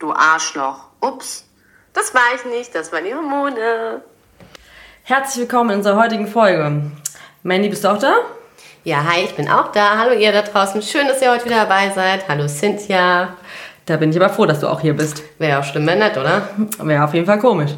Du Arschloch. Ups. Das war ich nicht, das waren die Hormone. Herzlich willkommen in unserer heutigen Folge. Mandy, bist du auch da? Ja, hi, ich bin auch da. Hallo ihr da draußen. Schön, dass ihr heute wieder dabei seid. Hallo Cynthia. Da bin ich aber froh, dass du auch hier bist. Wäre auch schlimm, wenn nicht, oder? Wäre auf jeden Fall komisch.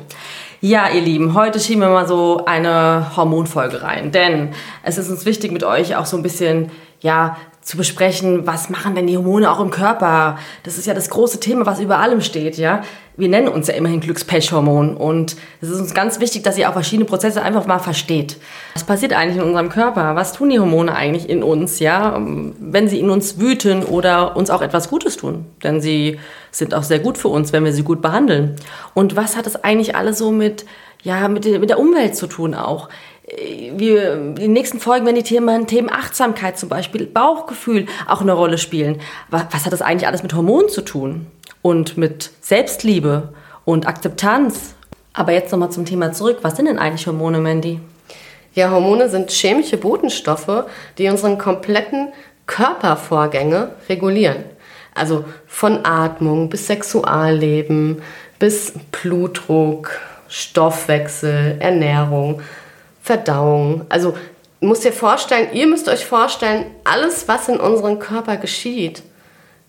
Ja, ihr Lieben, heute schieben wir mal so eine Hormonfolge rein, denn es ist uns wichtig mit euch auch so ein bisschen, ja, zu besprechen, was machen denn die Hormone auch im Körper? Das ist ja das große Thema, was über allem steht, ja. Wir nennen uns ja immerhin Glückspechhormon und es ist uns ganz wichtig, dass ihr auch verschiedene Prozesse einfach mal versteht. Was passiert eigentlich in unserem Körper? Was tun die Hormone eigentlich in uns, ja? Wenn sie in uns wüten oder uns auch etwas Gutes tun, denn sie sind auch sehr gut für uns, wenn wir sie gut behandeln. Und was hat das eigentlich alles so mit ja, mit der Umwelt zu tun auch wir, in den nächsten Folgen werden die Themen, Themen Achtsamkeit zum Beispiel, Bauchgefühl auch eine Rolle spielen. Was, was hat das eigentlich alles mit Hormonen zu tun? Und mit Selbstliebe und Akzeptanz? Aber jetzt nochmal zum Thema zurück. Was sind denn eigentlich Hormone, Mandy? Ja, Hormone sind chemische Botenstoffe, die unseren kompletten Körpervorgänge regulieren. Also von Atmung bis Sexualleben, bis Blutdruck, Stoffwechsel, Ernährung. Verdauung. Also musst dir vorstellen, ihr müsst euch vorstellen, alles, was in unserem Körper geschieht,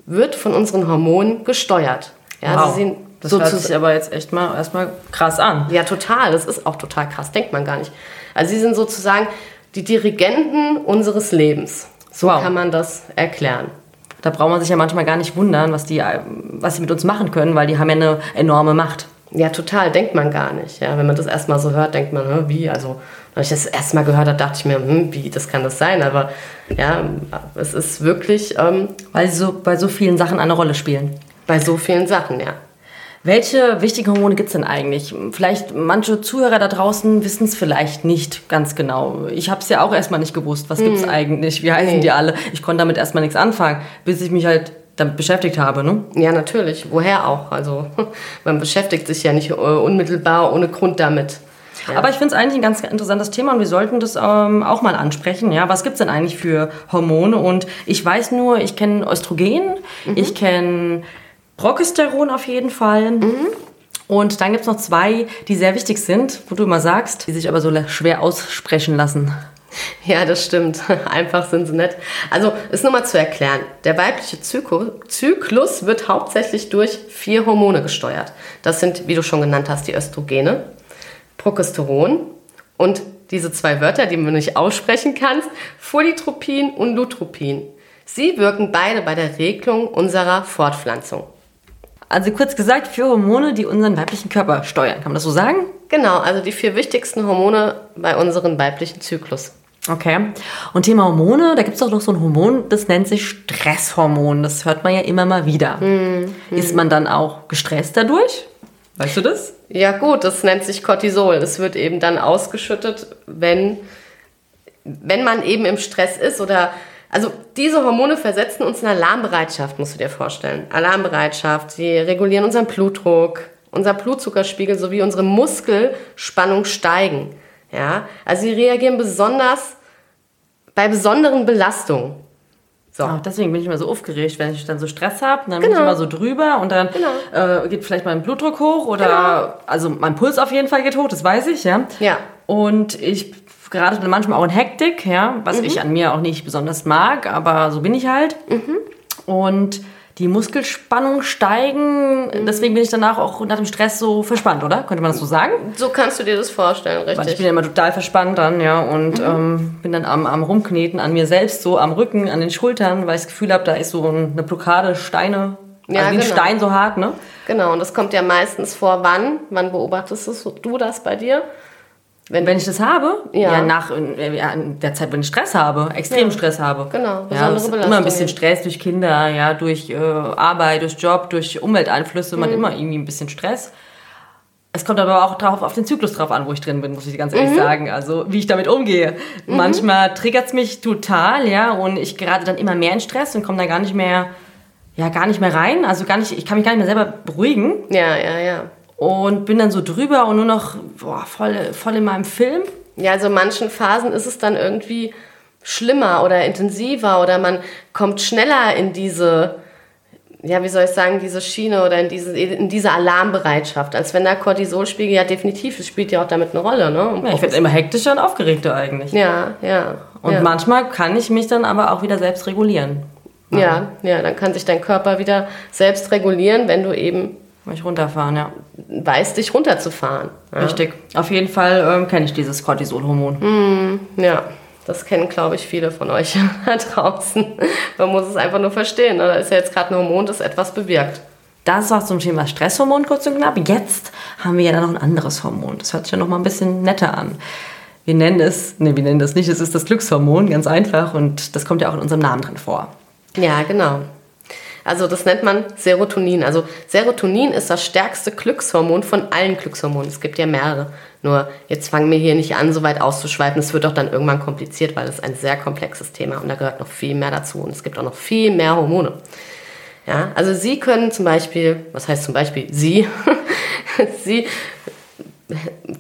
wird von unseren Hormonen gesteuert. Ja, wow. sie sind das hört sich aber jetzt echt mal erstmal krass an. Ja, total. Das ist auch total krass. Denkt man gar nicht. Also sie sind sozusagen die Dirigenten unseres Lebens. So wow. kann man das erklären. Da braucht man sich ja manchmal gar nicht wundern, was die, was sie mit uns machen können, weil die haben ja eine enorme Macht. Ja, total, denkt man gar nicht. Ja, wenn man das erstmal so hört, denkt man, wie? Also, als ich das erste Mal gehört habe, dachte ich mir, hm, wie, das kann das sein? Aber ja, es ist wirklich. Ähm, Weil sie so bei so vielen Sachen eine Rolle spielen. Bei so vielen Sachen, ja. Welche wichtigen Hormone gibt es denn eigentlich? Vielleicht manche Zuhörer da draußen wissen es vielleicht nicht ganz genau. Ich habe es ja auch erstmal nicht gewusst. Was gibt es hm. eigentlich? Wie heißen nee. die alle? Ich konnte damit erstmal nichts anfangen, bis ich mich halt damit beschäftigt habe, ne? Ja, natürlich. Woher auch? Also man beschäftigt sich ja nicht äh, unmittelbar ohne Grund damit. Ja. Aber ich finde es eigentlich ein ganz interessantes Thema und wir sollten das ähm, auch mal ansprechen. Ja, was gibt es denn eigentlich für Hormone? Und ich weiß nur, ich kenne Östrogen, mhm. ich kenne Progesteron auf jeden Fall. Mhm. Und dann gibt es noch zwei, die sehr wichtig sind, wo du immer sagst, die sich aber so schwer aussprechen lassen. Ja, das stimmt. Einfach sind sie nicht. Also, ist nur mal zu erklären. Der weibliche Zyklus wird hauptsächlich durch vier Hormone gesteuert. Das sind, wie du schon genannt hast, die Östrogene, Progesteron und diese zwei Wörter, die man nicht aussprechen kannst, Folitropin und Lutropin. Sie wirken beide bei der Regelung unserer Fortpflanzung. Also kurz gesagt, vier Hormone, die unseren weiblichen Körper steuern. Kann man das so sagen? Genau, also die vier wichtigsten Hormone bei unserem weiblichen Zyklus. Okay. Und Thema Hormone, da gibt es auch noch so ein Hormon, das nennt sich Stresshormon. Das hört man ja immer mal wieder. Mhm. Ist man dann auch gestresst dadurch? Weißt du das? Ja gut, das nennt sich Cortisol. Das wird eben dann ausgeschüttet, wenn, wenn man eben im Stress ist oder also diese Hormone versetzen uns in Alarmbereitschaft, musst du dir vorstellen. Alarmbereitschaft, sie regulieren unseren Blutdruck, unser Blutzuckerspiegel sowie unsere Muskelspannung steigen. Ja, also sie reagieren besonders bei besonderen Belastungen. So. Auch deswegen bin ich immer so aufgeregt, wenn ich dann so Stress habe. Dann genau. bin ich genau. immer so drüber und dann genau. äh, geht vielleicht mein Blutdruck hoch oder genau. also mein Puls auf jeden Fall geht hoch, das weiß ich, ja. Ja. Und ich gerate manchmal auch in Hektik, ja, was mhm. ich an mir auch nicht besonders mag, aber so bin ich halt. Mhm. Und die Muskelspannung steigen. Deswegen bin ich danach auch nach dem Stress so verspannt, oder? Könnte man das so sagen? So kannst du dir das vorstellen, richtig. Weil ich bin ja immer total verspannt dann, ja, und mhm. ähm, bin dann am, am Rumkneten an mir selbst, so am Rücken, an den Schultern, weil ich das Gefühl habe, da ist so eine Blockade, Steine. Also ja, wie ein genau. Stein so hart, ne? Genau, und das kommt ja meistens vor wann? Wann beobachtest du das bei dir? Wenn, wenn ich das habe, ja, ja nach ja, in der Zeit, wenn ich Stress habe, extrem ja, Stress habe. Genau, ja, immer ein bisschen Stress durch Kinder, ja, durch äh, Arbeit, durch Job, durch Umwelteinflüsse, mhm. man immer irgendwie ein bisschen Stress. Es kommt aber auch drauf, auf den Zyklus drauf an, wo ich drin bin, muss ich ganz ehrlich mhm. sagen. Also wie ich damit umgehe. Mhm. Manchmal triggert es mich total, ja, und ich gerate dann immer mehr in Stress und komme da gar nicht mehr, ja, gar nicht mehr rein. Also gar nicht, ich kann mich gar nicht mehr selber beruhigen. Ja, ja, ja und bin dann so drüber und nur noch boah, voll, voll in meinem Film. Ja, also in manchen Phasen ist es dann irgendwie schlimmer oder intensiver oder man kommt schneller in diese ja, wie soll ich sagen, diese Schiene oder in diese, in diese Alarmbereitschaft. Als wenn der Cortisolspiegel ja definitiv, es spielt ja auch damit eine Rolle. Ne? Ja, ich werde immer hektischer und aufgeregter eigentlich. Ja, ja. Und ja. manchmal kann ich mich dann aber auch wieder selbst regulieren. Ja, ja, dann kann sich dein Körper wieder selbst regulieren, wenn du eben Mich runterfahren, ja. weißt, dich runterzufahren. Ja. Richtig. Auf jeden Fall ähm, kenne ich dieses Cortisolhormon. Ja, das kennen, glaube ich, viele von euch da draußen. Man muss es einfach nur verstehen. ne? Da ist ja jetzt gerade ein Hormon, das etwas bewirkt. Das war zum Thema Stresshormon kurz und knapp. Jetzt haben wir ja dann noch ein anderes Hormon. Das hört sich ja noch mal ein bisschen netter an. Wir nennen es, ne, wir nennen das nicht, es ist das Glückshormon, ganz einfach. Und das kommt ja auch in unserem Namen drin vor. Ja, genau. Also das nennt man Serotonin. Also Serotonin ist das stärkste Glückshormon von allen Glückshormonen. Es gibt ja mehrere. Nur jetzt fangen wir hier nicht an, so weit auszuschweifen. Es wird doch dann irgendwann kompliziert, weil es ein sehr komplexes Thema und da gehört noch viel mehr dazu. Und es gibt auch noch viel mehr Hormone. Ja, also Sie können zum Beispiel, was heißt zum Beispiel Sie? Sie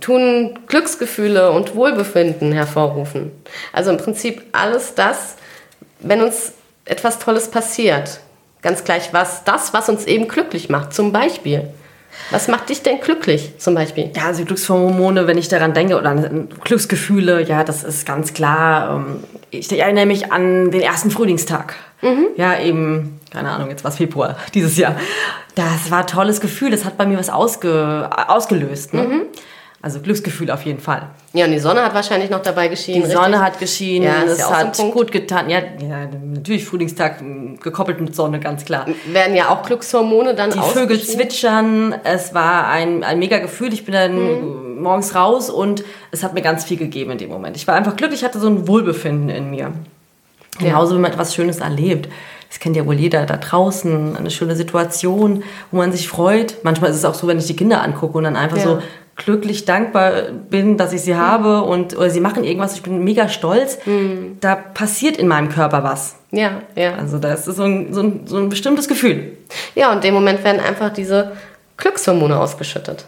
tun Glücksgefühle und Wohlbefinden hervorrufen. Also im Prinzip alles das, wenn uns etwas Tolles passiert, ganz gleich was, das, was uns eben glücklich macht, zum Beispiel. Was macht dich denn glücklich, zum Beispiel? Ja, also Glückshormone, wenn ich daran denke, oder an Glücksgefühle, ja, das ist ganz klar. ähm, Ich erinnere mich an den ersten Frühlingstag. Ja, eben, keine Ahnung, jetzt war es Februar dieses Jahr. Das war ein tolles Gefühl, das hat bei mir was ausge, ausgelöst. Ne? Also Glücksgefühl auf jeden Fall. Ja, und die Sonne hat wahrscheinlich noch dabei geschienen. Die richtig? Sonne hat geschienen, Ja, ist es ja so hat Punkt. gut getan. Ja, ja, natürlich Frühlingstag m, gekoppelt mit Sonne, ganz klar. Werden ja auch Glückshormone dann Die Vögel zwitschern, es war ein, ein mega Gefühl. Ich bin dann morgens raus und es hat mir ganz viel gegeben in dem Moment. Ich war einfach glücklich, ich hatte so ein Wohlbefinden in mir. Genauso wie man etwas Schönes erlebt. Das kennt ja wohl jeder da draußen, eine schöne Situation, wo man sich freut. Manchmal ist es auch so, wenn ich die Kinder angucke und dann einfach Ja. so glücklich dankbar bin, dass ich sie habe und oder sie machen irgendwas, ich bin mega stolz. Da passiert in meinem Körper was. Ja, ja. Also das ist so ein, so ein, so ein bestimmtes Gefühl. Ja, und in dem Moment werden einfach diese Glückshormone ausgeschüttet.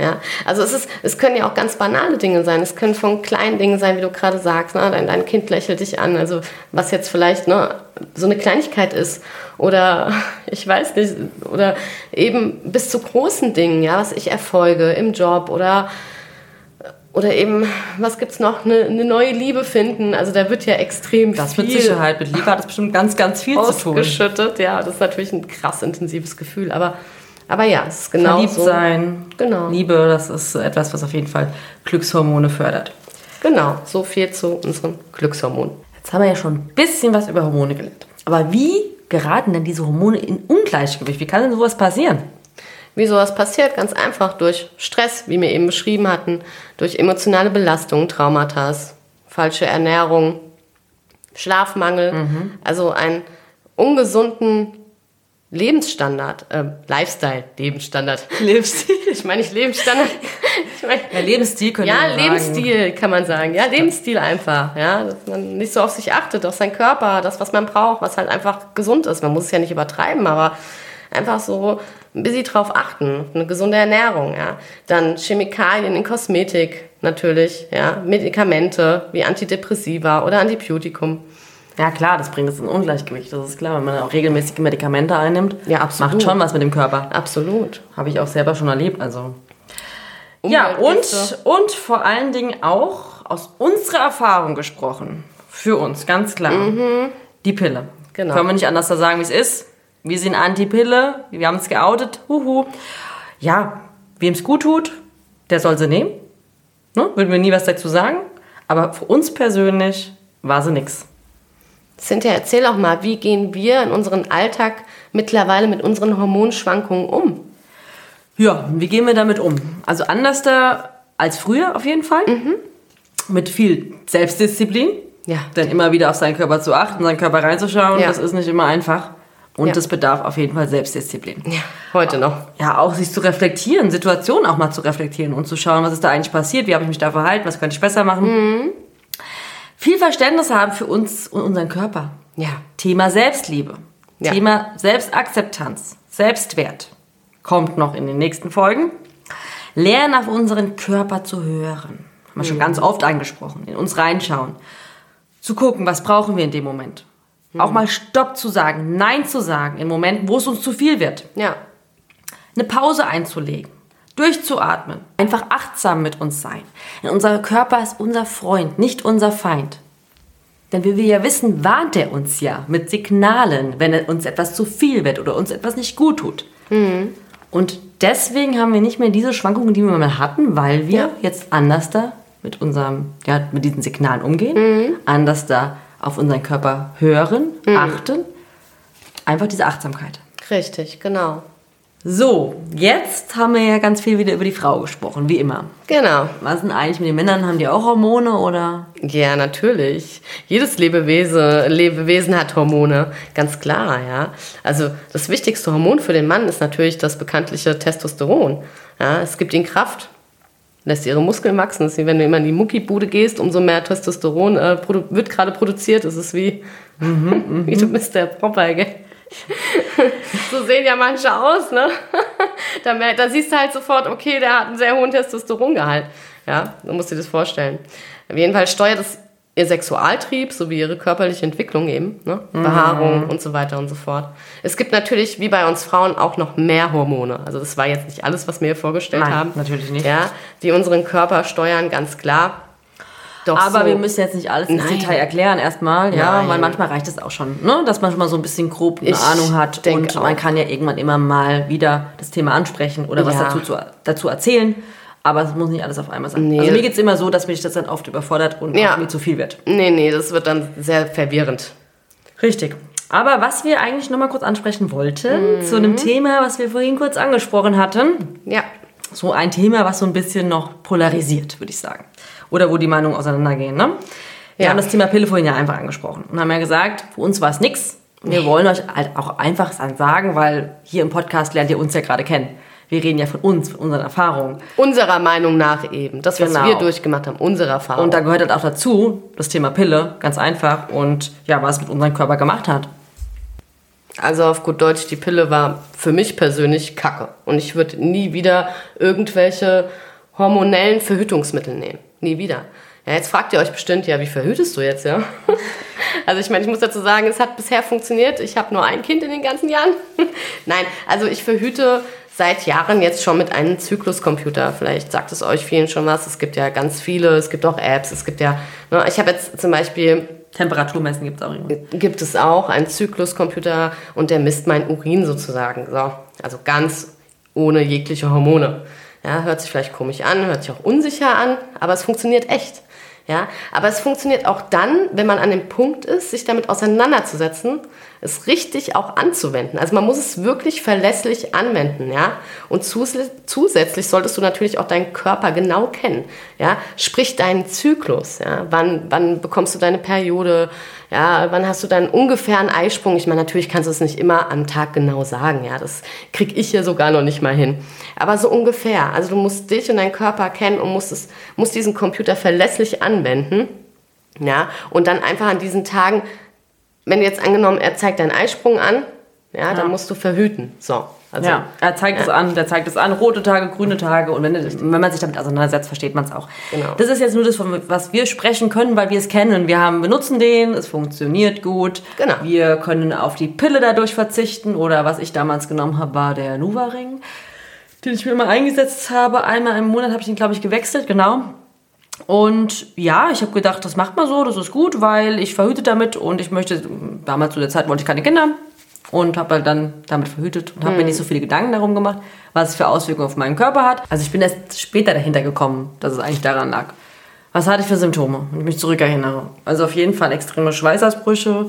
Ja, also es, ist, es können ja auch ganz banale Dinge sein. Es können von kleinen Dingen sein, wie du gerade sagst. Ne? Dein, dein Kind lächelt dich an. Also was jetzt vielleicht ne, so eine Kleinigkeit ist. Oder ich weiß nicht. Oder eben bis zu großen Dingen, ja, was ich erfolge im Job oder oder eben, was gibt's noch? Eine, eine neue Liebe finden. Also da wird ja extrem Das viel mit Sicherheit, mit Liebe hat das bestimmt ganz, ganz viel zu tun. ausgeschüttet. Ja, das ist natürlich ein krass intensives Gefühl. Aber, aber ja, es ist genau Verliebt so. sein, Genau. Liebe, das ist etwas, was auf jeden Fall Glückshormone fördert. Genau, so viel zu unseren Glückshormonen. Jetzt haben wir ja schon ein bisschen was über Hormone gelernt. Aber wie geraten denn diese Hormone in Ungleichgewicht? Wie kann denn sowas passieren? Wie sowas passiert? Ganz einfach durch Stress, wie wir eben beschrieben hatten, durch emotionale Belastung, Traumata, falsche Ernährung, Schlafmangel, also einen ungesunden Lebensstandard, äh, Lifestyle, Lebensstandard. Lebensstil. Ich meine nicht Lebensstandard. Ich meine, Ja, Lebensstil können Ja, wir sagen. Lebensstil kann man sagen. Ja, Lebensstil einfach. Ja, dass man nicht so auf sich achtet, auf seinen Körper, das, was man braucht, was halt einfach gesund ist. Man muss es ja nicht übertreiben, aber einfach so ein bisschen drauf achten. Eine gesunde Ernährung, ja. Dann Chemikalien in Kosmetik natürlich, ja. Medikamente wie Antidepressiva oder Antibiotikum. Ja, klar, das bringt es in Ungleichgewicht. Das ist klar, wenn man auch regelmäßig Medikamente einnimmt. Ja, absolut. Macht schon was mit dem Körper. Absolut. Habe ich auch selber schon erlebt. Also. Ja, und, und vor allen Dingen auch aus unserer Erfahrung gesprochen. Für uns, ganz klar. Die Pille. Genau. Können wir nicht anders sagen, wie es ist. Wir sind Anti-Pille. Wir haben es geoutet. Huhu. Ja, wem es gut tut, der soll sie nehmen. Ne? Würden wir nie was dazu sagen. Aber für uns persönlich war sie nix. Cynthia, erzähl auch mal, wie gehen wir in unserem Alltag mittlerweile mit unseren Hormonschwankungen um? Ja, wie gehen wir damit um? Also anders da als früher auf jeden Fall. Mit viel Selbstdisziplin. Ja. Denn immer wieder auf seinen Körper zu achten, seinen Körper reinzuschauen, Ja. das ist nicht immer einfach. Und Ja. das bedarf auf jeden Fall Selbstdisziplin. Ja, heute noch. Ja, auch sich zu reflektieren, Situationen auch mal zu reflektieren und zu schauen, was ist da eigentlich passiert, wie habe ich mich da verhalten, was könnte ich besser machen. Viel Verständnis haben für uns und unseren Körper. Ja. Thema Selbstliebe. Ja. Thema Selbstakzeptanz. Selbstwert. Kommt noch in den nächsten Folgen. Lernen auf unseren Körper zu hören. Haben wir schon ganz oft angesprochen. In uns reinschauen. Zu gucken, was brauchen wir in dem Moment. Auch mal Stopp zu sagen, Nein zu sagen in Momenten, wo es uns zu viel wird. Ja. Eine Pause einzulegen, durchzuatmen, einfach achtsam mit uns sein. Denn unser Körper ist unser Freund, nicht unser Feind. Denn wie wir ja wissen, warnt er uns ja mit Signalen, wenn uns etwas zu viel wird oder uns etwas nicht gut tut. Und deswegen haben wir nicht mehr diese Schwankungen, die wir mal hatten, weil wir Ja. jetzt anders da mit unserem, ja, mit diesen Signalen umgehen, anders da auf unseren Körper hören, achten. Einfach diese Achtsamkeit. Richtig, genau. So, jetzt haben wir ja ganz viel wieder über die Frau gesprochen, wie immer. Genau. Was denn eigentlich mit den Männern? Haben die auch Hormone oder? Ja, natürlich. Jedes Lebewesen, Lebewesen hat Hormone, ganz klar, ja. Also das wichtigste Hormon für den Mann ist natürlich das bekanntliche Testosteron. Ja, es gibt ihm Kraft, lässt ihre Muskeln wachsen. Das ist wie wenn du immer in die Muckibude gehst, umso mehr Testosteron äh, wird gerade produziert. Das ist wie, wie du bist der Popeye, gell? so sehen ja manche aus, ne? da, da siehst du halt sofort, okay, der hat einen sehr hohen Testosterongehalt. Ja, du musst dir das vorstellen. Auf jeden Fall steuert es ihr Sexualtrieb sowie ihre körperliche Entwicklung eben, ne? Behaarung und so weiter und so fort. Es gibt natürlich, wie bei uns Frauen, auch noch mehr Hormone. Also das war jetzt nicht alles, was wir hier vorgestellt Nein, haben. natürlich nicht. Ja, die unseren Körper steuern, ganz klar. Doch Aber so, wir müssen jetzt nicht alles ins. Detail erklären erstmal, ja, Nein. weil manchmal reicht es auch schon, ne? dass man schon mal so ein bisschen grob eine Ich Ahnung hat und auch. man kann ja irgendwann immer mal wieder das Thema ansprechen oder was Ja. dazu, zu, dazu erzählen. Aber es muss nicht alles auf einmal sein. Nee. Also mir geht es immer so, dass mich das dann oft überfordert und Ja. mir zu viel wird. Nee, nee, das wird dann sehr verwirrend. Richtig. Aber was wir eigentlich noch mal kurz ansprechen wollten, Mhm. zu einem Thema, was wir vorhin kurz angesprochen hatten, Ja, so ein Thema, was so ein bisschen noch polarisiert, würde ich sagen. Oder wo die Meinungen auseinandergehen. Ne? Wir Ja. haben das Thema Pille vorhin ja einfach angesprochen und haben ja gesagt, für uns war es nix. Wir wollen euch halt auch einfach sagen, weil hier im Podcast lernt ihr uns ja gerade kennen. Wir reden ja von uns, von unseren Erfahrungen. unserer Meinung nach eben. Das, was Genau. wir durchgemacht haben, unsere Erfahrung. Und da gehört halt auch dazu das Thema Pille, ganz einfach. Und ja, was es mit unserem Körper gemacht hat. Also auf gut Deutsch, die Pille war für mich persönlich Kacke. Und ich würde nie wieder irgendwelche hormonellen Verhütungsmittel nehmen. Nie wieder. Ja, jetzt fragt ihr euch bestimmt, ja, wie verhütest du jetzt, ja? Also ich meine, ich muss dazu sagen, es hat bisher funktioniert. Ich habe nur ein Kind in den ganzen Jahren. Nein, also ich verhüte seit Jahren jetzt schon mit einem Zykluscomputer. Vielleicht sagt es euch vielen schon was. Es gibt ja ganz viele, es gibt auch Apps, es gibt ja, ne, ich habe jetzt zum Beispiel Temperaturmessen gibt es auch immer. gibt es auch einen Zykluscomputer und der misst mein Urin sozusagen. So, also ganz ohne jegliche Hormone. Ja, hört sich vielleicht komisch an, hört sich auch unsicher an, aber es funktioniert echt. Ja, aber es funktioniert auch dann, wenn man an dem Punkt ist, sich damit auseinanderzusetzen, es richtig auch anzuwenden. Also man muss es wirklich verlässlich anwenden, ja. Und zus zusätzlich solltest du natürlich auch deinen Körper genau kennen, ja. Sprich deinen Zyklus, ja. Wann, wann bekommst du deine Periode, ja. Wann hast du deinen ungefähren Eisprung? Ich meine, natürlich kannst du es nicht immer am Tag genau sagen, ja. Das krieg ich hier sogar noch nicht mal hin. Aber so ungefähr. Also du musst dich und deinen Körper kennen und musst es, musst diesen Computer verlässlich anwenden, ja. Und dann einfach an diesen Tagen wenn jetzt angenommen, er zeigt deinen Eisprung an, ja, dann musst du verhüten. So. Also, ja, er zeigt es an, der zeigt es an, rote Tage, grüne Tage und wenn, wenn man sich damit auseinandersetzt, versteht man es auch. Genau. Das ist jetzt nur das, von was wir sprechen können, weil wir es kennen. Wir haben, benutzen den, es funktioniert gut. Genau. Wir können auf die Pille dadurch verzichten oder was ich damals genommen habe, war der Nuva-Ring, den ich mir immer eingesetzt habe. Einmal im Monat habe ich ihn, glaube ich, gewechselt, genau. Und ja, ich habe gedacht, das macht man so, das ist gut, weil ich verhüte damit und ich möchte, damals zu der Zeit wollte ich keine Kinder und habe halt dann damit verhütet und habe mir nicht so viele Gedanken darum gemacht, was es für Auswirkungen auf meinen Körper hat. Also ich bin erst später dahinter gekommen, dass es eigentlich daran lag. Was hatte ich für Symptome, wenn ich mich zurückerinnere? Also auf jeden Fall extreme Schweißausbrüche.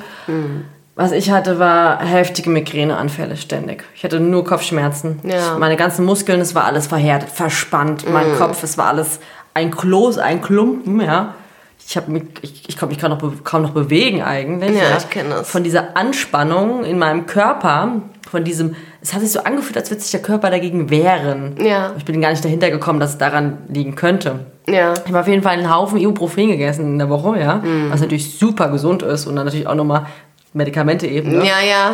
Was ich hatte, war heftige Migräneanfälle ständig. Ich hatte nur Kopfschmerzen. Ja. Meine ganzen Muskeln, es war alles verhärtet, verspannt. Mein Kopf, es war alles ein Kloß, ein Klumpen, ja. Ich, hab mich, ich, ich konnte mich kaum noch, kaum noch bewegen eigentlich. Ja, ich kenn das. Von dieser Anspannung in meinem Körper, von diesem, es hat sich so angefühlt, als würde sich der Körper dagegen wehren. Ja. Ich bin gar nicht dahinter gekommen, dass es daran liegen könnte. Ja. Ich habe auf jeden Fall einen Haufen Ibuprofen gegessen in der Woche, ja. Mhm. Was natürlich super gesund ist und dann natürlich auch nochmal Medikamente eben. Ne? Ja, ja.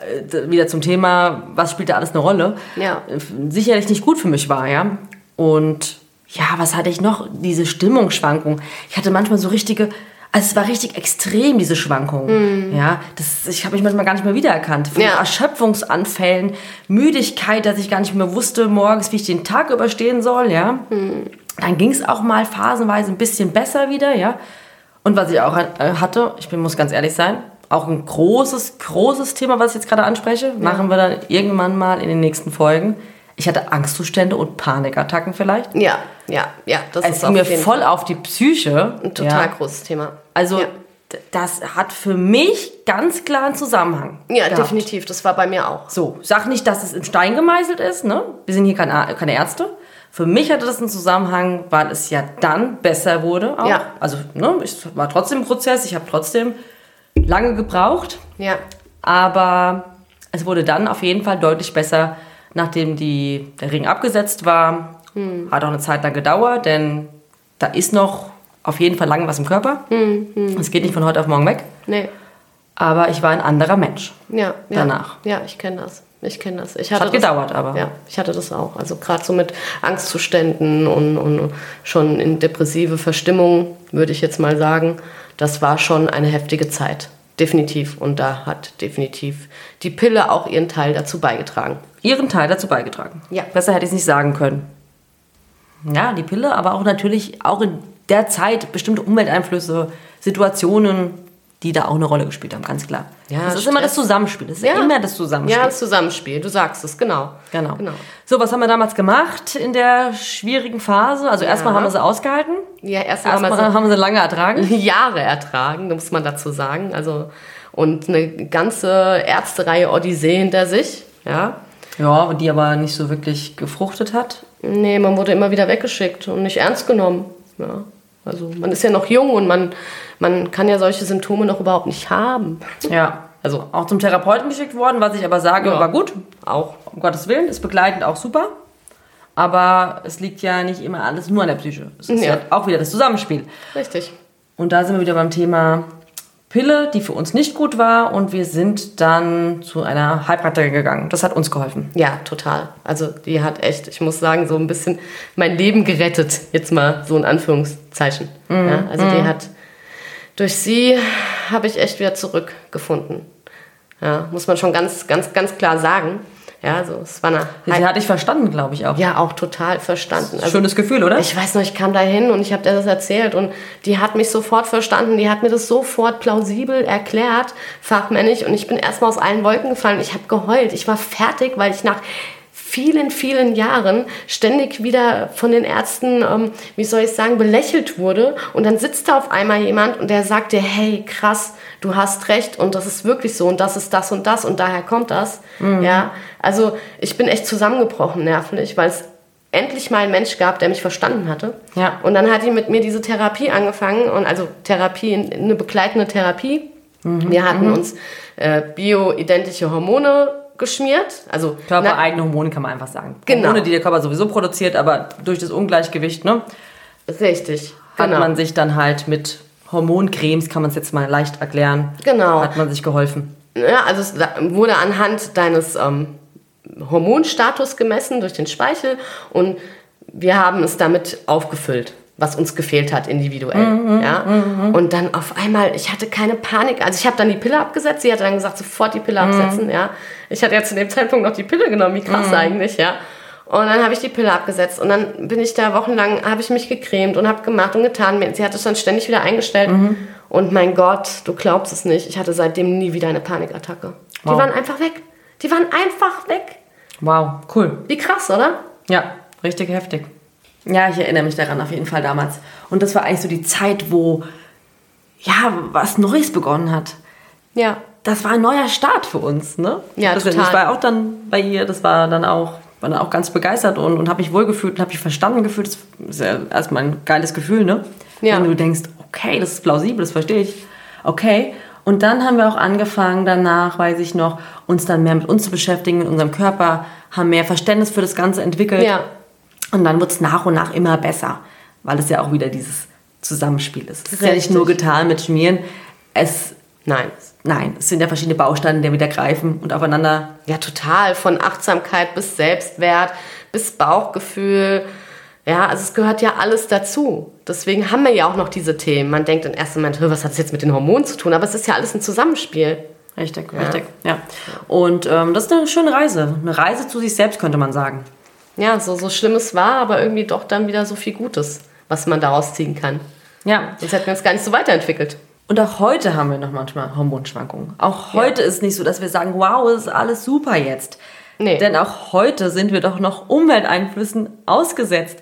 Äh, Wieder zum Thema, was spielt da alles eine Rolle? Ja. Äh, Sicherlich nicht gut für mich war, ja. Und ja, was hatte ich noch? Diese Stimmungsschwankung. Ich hatte manchmal so richtige Also es war richtig extrem, diese Schwankungen. Ja, das, ich habe mich manchmal gar nicht mehr wiedererkannt. Von Ja. Erschöpfungsanfällen, Müdigkeit, dass ich gar nicht mehr wusste morgens, wie ich den Tag überstehen soll. Ja, dann ging es auch mal phasenweise ein bisschen besser wieder. Ja, und was ich auch äh, hatte, ich bin, muss ganz ehrlich sein, auch ein großes, großes Thema, was ich jetzt gerade anspreche, machen wir dann irgendwann mal in den nächsten Folgen. Ich hatte Angstzustände und Panikattacken vielleicht. Ja, ja, ja. Das Es ist ging mir voll Fall auf die Psyche. ein total ja. großes Thema. Also Ja. das hat für mich ganz klar einen Zusammenhang. Ja, gehabt. definitiv. Das war bei mir auch. So, sag nicht, dass es in Stein gemeißelt ist, ne? Wir sind hier keine, keine Ärzte. Für mich hatte das einen Zusammenhang, weil es ja dann besser wurde. Auch. Ja. Also, ne, ich war trotzdem im Prozess, ich habe trotzdem lange gebraucht, Ja, aber es wurde dann auf jeden Fall deutlich besser, nachdem die, der Ring abgesetzt war. Hm. Hat auch eine Zeit lang gedauert, denn da ist noch auf jeden Fall lange was im Körper. Hm, Es geht nicht von heute auf morgen weg. nee. Aber ich war ein anderer Mensch. Ja, ja. Danach. Ja, ich kenne das. Ich kenne das. Ich hatte Hat das, gedauert, aber. Ja, ich hatte das auch. Also gerade so mit Angstzuständen und, und schon in depressive Verstimmung, würde ich jetzt mal sagen. Das war schon eine heftige Zeit. Definitiv. Und da hat definitiv die Pille auch ihren Teil dazu beigetragen. ihren Teil dazu beigetragen. Ja. Besser hätte ich es nicht sagen können. Ja, die Pille, aber auch natürlich auch in der Zeit bestimmte Umwelteinflüsse, Situationen, die da auch eine Rolle gespielt haben, ganz klar. Ja, das ist immer das Stress. Zusammenspiel. Das ist Ja. immer das Zusammenspiel. Ja, das Zusammenspiel. Du sagst es, genau. Genau. genau. So, was haben wir damals gemacht in der schwierigen Phase? Also erstmal haben wir sie ausgehalten. Ja, erstmal haben Erstmal wir so haben wir sie lange ertragen. Jahre ertragen, muss man dazu sagen. Also, und eine ganze Ärztereihe Odyssee hinter sich. Ja. Ja, die aber nicht so wirklich gefruchtet hat. Nee, man wurde immer wieder weggeschickt und nicht ernst genommen. Ja. Also man ist ja noch jung und man, man kann ja solche Symptome noch überhaupt nicht haben. Ja. Also auch zum Therapeuten geschickt worden, was ich aber sage, Ja. war gut. Auch. Um Gottes Willen, ist begleitend auch super. Aber es liegt ja nicht immer alles nur an der Psyche. Es ist ja, Ja. auch wieder das Zusammenspiel. Richtig. Und da sind wir wieder beim Thema Pille, die für uns nicht gut war. Und wir sind dann zu einer Heilpraktikerin gegangen. Das hat uns geholfen. Ja, total. Also die hat echt, ich muss sagen, so ein bisschen mein Leben gerettet. Jetzt mal so in Anführungszeichen. Ja, also die hat, durch sie habe ich echt wieder zurückgefunden. Ja, muss man schon ganz, ganz, ganz klar sagen. Ja, so, es war eine Sie hat dich verstanden, glaube ich auch. ja auch total verstanden. Also, Schönes Gefühl, oder? ich weiß noch, ich kam da hin und ich habe der das erzählt und die hat mich sofort verstanden, die hat mir das sofort plausibel erklärt, fachmännisch und ich bin erstmal aus allen Wolken gefallen. Ich habe geheult, ich war fertig, weil ich nach vielen, vielen Jahren ständig wieder von den Ärzten, ähm, wie soll ich sagen, belächelt wurde. Und dann sitzt da auf einmal jemand und der sagt dir, hey, krass, du hast recht und das ist wirklich so und das ist das und das und daher kommt das. Ja, also ich bin echt zusammengebrochen nervlich, weil es endlich mal einen Mensch gab, der mich verstanden hatte. Ja. Und dann hat die mit mir diese Therapie angefangen und also Therapie, eine begleitende Therapie. Wir hatten uns äh, bioidentische Hormone geschmiert, also Körpereigene Hormone kann man einfach sagen. Genau. Hormone, die der Körper sowieso produziert, aber durch das Ungleichgewicht ne, richtig, hat genau. man sich dann halt mit Hormoncremes, kann man es jetzt mal leicht erklären, Genau. hat man sich geholfen. Ja, also es wurde anhand deines ähm, Hormonstatus gemessen durch den Speichel und wir haben es damit aufgefüllt, was uns gefehlt hat individuell. ja? Und dann auf einmal, ich hatte keine Panik, also ich habe dann die Pille abgesetzt, sie hat dann gesagt, sofort die Pille absetzen. Ja? Ich hatte ja zu dem Zeitpunkt noch die Pille genommen, wie krass eigentlich, ja. Und dann habe ich die Pille abgesetzt und dann bin ich da wochenlang, habe ich mich gecremt und habe gemacht und getan. Sie hat es dann ständig wieder eingestellt. Und mein Gott, du glaubst es nicht, ich hatte seitdem nie wieder eine Panikattacke. Die Wow. waren einfach weg. Die waren einfach weg. Wow, cool. Wie krass, oder? Ja, richtig heftig. Ja, ich erinnere mich daran auf jeden Fall damals. Und das war eigentlich so die Zeit, wo ja was Neues begonnen hat. Ja. Das war ein neuer Start für uns, ne? Ja, das, total. Ich war auch dann bei ihr, das war dann auch, war dann auch ganz begeistert und, und habe mich wohlgefühlt und habe mich verstanden gefühlt. Das ist ja erstmal ein geiles Gefühl, ne? Ja. Wenn du denkst, okay, das ist plausibel, das verstehe ich. Okay. Und dann haben wir auch angefangen, danach, weiß ich noch, uns dann mehr mit uns zu beschäftigen, mit unserem Körper, haben mehr Verständnis für das Ganze entwickelt. Ja. Und dann wird es nach und nach immer besser, weil es ja auch wieder dieses Zusammenspiel ist. Es ist ja nicht nur getan mit Schmieren. Es, Nein. nein, es sind ja verschiedene Bausteine, die wieder greifen und aufeinander. Ja, total. Von Achtsamkeit bis Selbstwert, bis Bauchgefühl, Ja, also es gehört ja alles dazu. Deswegen haben wir ja auch noch diese Themen. Man denkt im ersten Moment, "Hö, was hat es jetzt mit den Hormonen zu tun? Aber es ist ja alles ein Zusammenspiel. Richtig, richtig, ja. Und ähm, das ist eine schöne Reise. Eine Reise zu sich selbst, könnte man sagen. Ja, so, so schlimm es war, aber irgendwie doch dann wieder so viel Gutes, was man daraus ziehen kann. Ja. Sonst hätten wir uns gar nicht so weiterentwickelt. Und auch heute haben wir noch manchmal Hormonschwankungen. Auch heute ist nicht so, dass wir sagen, wow, es ist alles super jetzt. Nee. Denn auch heute sind wir doch noch Umwelteinflüssen ausgesetzt.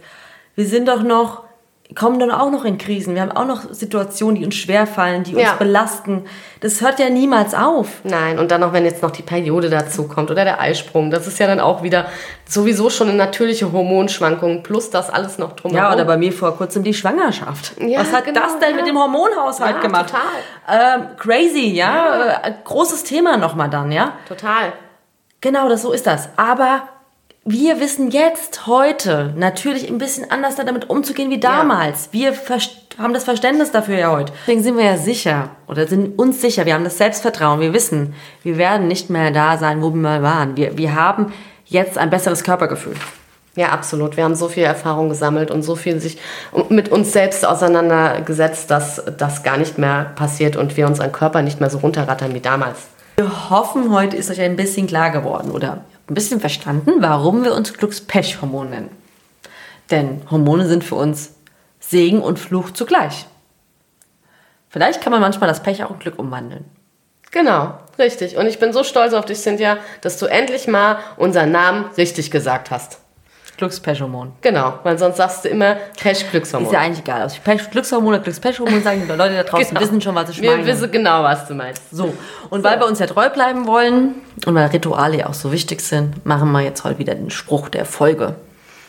Wir sind doch noch, kommen dann auch noch in Krisen. Wir haben auch noch Situationen, die uns schwerfallen, die uns Ja. belasten. Das hört ja niemals auf. Nein, und dann noch, wenn jetzt noch die Periode dazu kommt oder der Eisprung, das ist ja dann auch wieder sowieso schon eine natürliche Hormonschwankung, plus das alles noch drumherum. Ja, oder bei mir vor kurzem die Schwangerschaft. Ja, Was hat genau, das denn ja. mit dem Hormonhaushalt gemacht? Ähm, crazy, ja. Äh, großes Thema nochmal dann, ja. Total. Genau, das so ist das. Aber wir wissen jetzt, heute, natürlich ein bisschen anders damit umzugehen wie damals. Wir verst- haben das Verständnis dafür ja heute. Deswegen sind wir ja sicher oder sind uns sicher. Wir haben das Selbstvertrauen. Wir wissen, wir werden nicht mehr da sein, wo wir mal waren. Wir, wir haben jetzt ein besseres Körpergefühl. Ja, absolut. Wir haben so viel Erfahrung gesammelt und so viel sich mit uns selbst auseinandergesetzt, dass das gar nicht mehr passiert und wir unseren Körper nicht mehr so runterrattern wie damals. Wir hoffen, heute ist euch ein bisschen klar geworden oder ein bisschen verstanden, warum wir uns Glückspechhormon nennen. Denn Hormone sind für uns Segen und Fluch zugleich. Vielleicht kann man manchmal das Pech auch in Glück umwandeln. Genau, richtig. Und ich bin so stolz auf dich, Cynthia, dass du endlich mal unseren Namen richtig gesagt hast. Glückspechhormon. Genau, weil sonst sagst du immer Pech-Glückshormon. Ist ja eigentlich egal. Ob ich Pech, Glückshormon oder Glückspechhormon sagen, die Leute da draußen Genau. wissen schon, was ich Wir meine. wissen genau, was du meinst. So, und weil wir uns ja treu bleiben wollen und weil Rituale ja auch so wichtig sind, machen wir jetzt heute wieder den Spruch der Folge.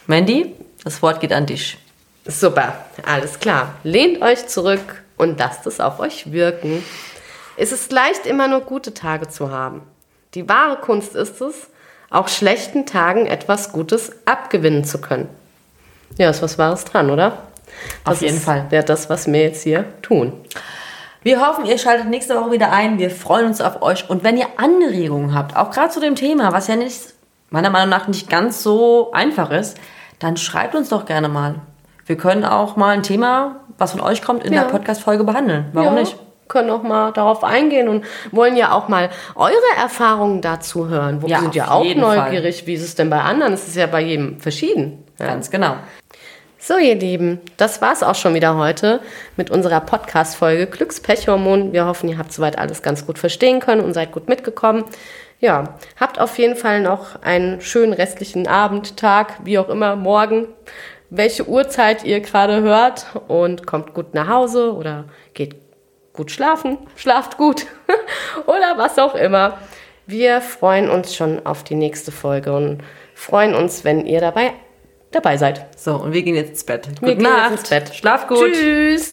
Mandy, das Wort geht an dich. Super, alles klar. Lehnt euch zurück und lasst es auf euch wirken. Es ist leicht, immer nur gute Tage zu haben. Die wahre Kunst ist es, auch schlechten Tagen etwas Gutes abgewinnen zu können. Ja, ist was Wahres dran, oder? Auf Das jeden ist Fall. Ja, das, was wir jetzt hier tun. Wir hoffen, ihr schaltet nächste Woche wieder ein. Wir freuen uns auf euch. Und wenn ihr Anregungen habt, auch gerade zu dem Thema, was ja nicht, meiner Meinung nach nicht ganz so einfach ist, dann schreibt uns doch gerne mal. Wir können auch mal ein Thema, was von euch kommt, in Ja. der Podcast-Folge behandeln. Warum ja, nicht? Können auch mal darauf eingehen und wollen ja auch mal eure Erfahrungen dazu hören. Wir Ja, sind ja auch neugierig, wie ist es denn bei anderen? Es ist ja bei jedem verschieden. Ja. Ganz genau. So, ihr Lieben, das war's auch schon wieder heute mit unserer Podcast-Folge Glückspechhormon. Wir hoffen, ihr habt soweit alles ganz gut verstehen können und seid gut mitgekommen. Ja, habt auf jeden Fall noch einen schönen restlichen Abend, Tag, wie auch immer, morgen, welche Uhrzeit ihr gerade hört und kommt gut nach Hause oder geht gut schlafen, schlaft gut oder was auch immer. Wir freuen uns schon auf die nächste Folge und freuen uns, wenn ihr dabei dabei seid. So, und wir gehen jetzt ins Bett. Wir Gute gehen jetzt Nacht. ins Bett. Schlaf gut. Tschüss.